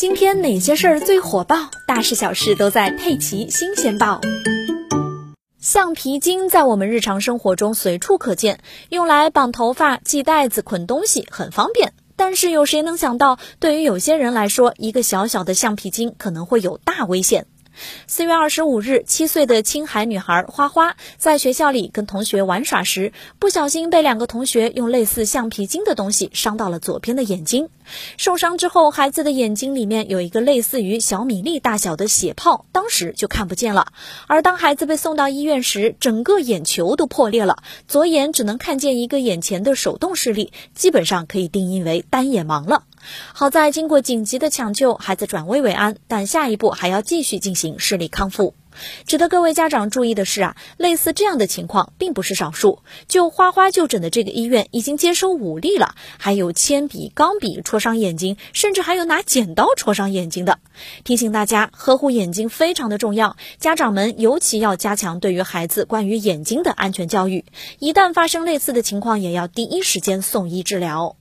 今天哪些事儿最火爆？大事小事都在《佩奇新鲜报》。橡皮筋在我们日常生活中随处可见，用来绑头发、系带子、捆东西很方便。但是有谁能想到，对于有些人来说，一个小小的橡皮筋可能会有大危险。四月二十五日，七岁的青海女孩花花在学校里跟同学玩耍时，不小心被两个同学用类似橡皮筋的东西伤到了左边的眼睛。受伤之后，孩子的眼睛里面有一个类似于小米粒大小的血泡，当时就看不见了。而当孩子被送到医院时，整个眼球都破裂了，左眼只能看见一个眼前的手动视力，基本上可以定义为单眼盲了。好在经过紧急的抢救，孩子转危为安，但下一步还要继续进行视力康复。值得各位家长注意的是啊，类似这样的情况并不是少数。就花花就诊的这个医院已经接收五例了，还有铅笔、钢笔戳伤眼睛，甚至还有拿剪刀戳伤眼睛的。提醒大家，呵护眼睛非常的重要，家长们尤其要加强对于孩子关于眼睛的安全教育。一旦发生类似的情况，也要第一时间送医治疗。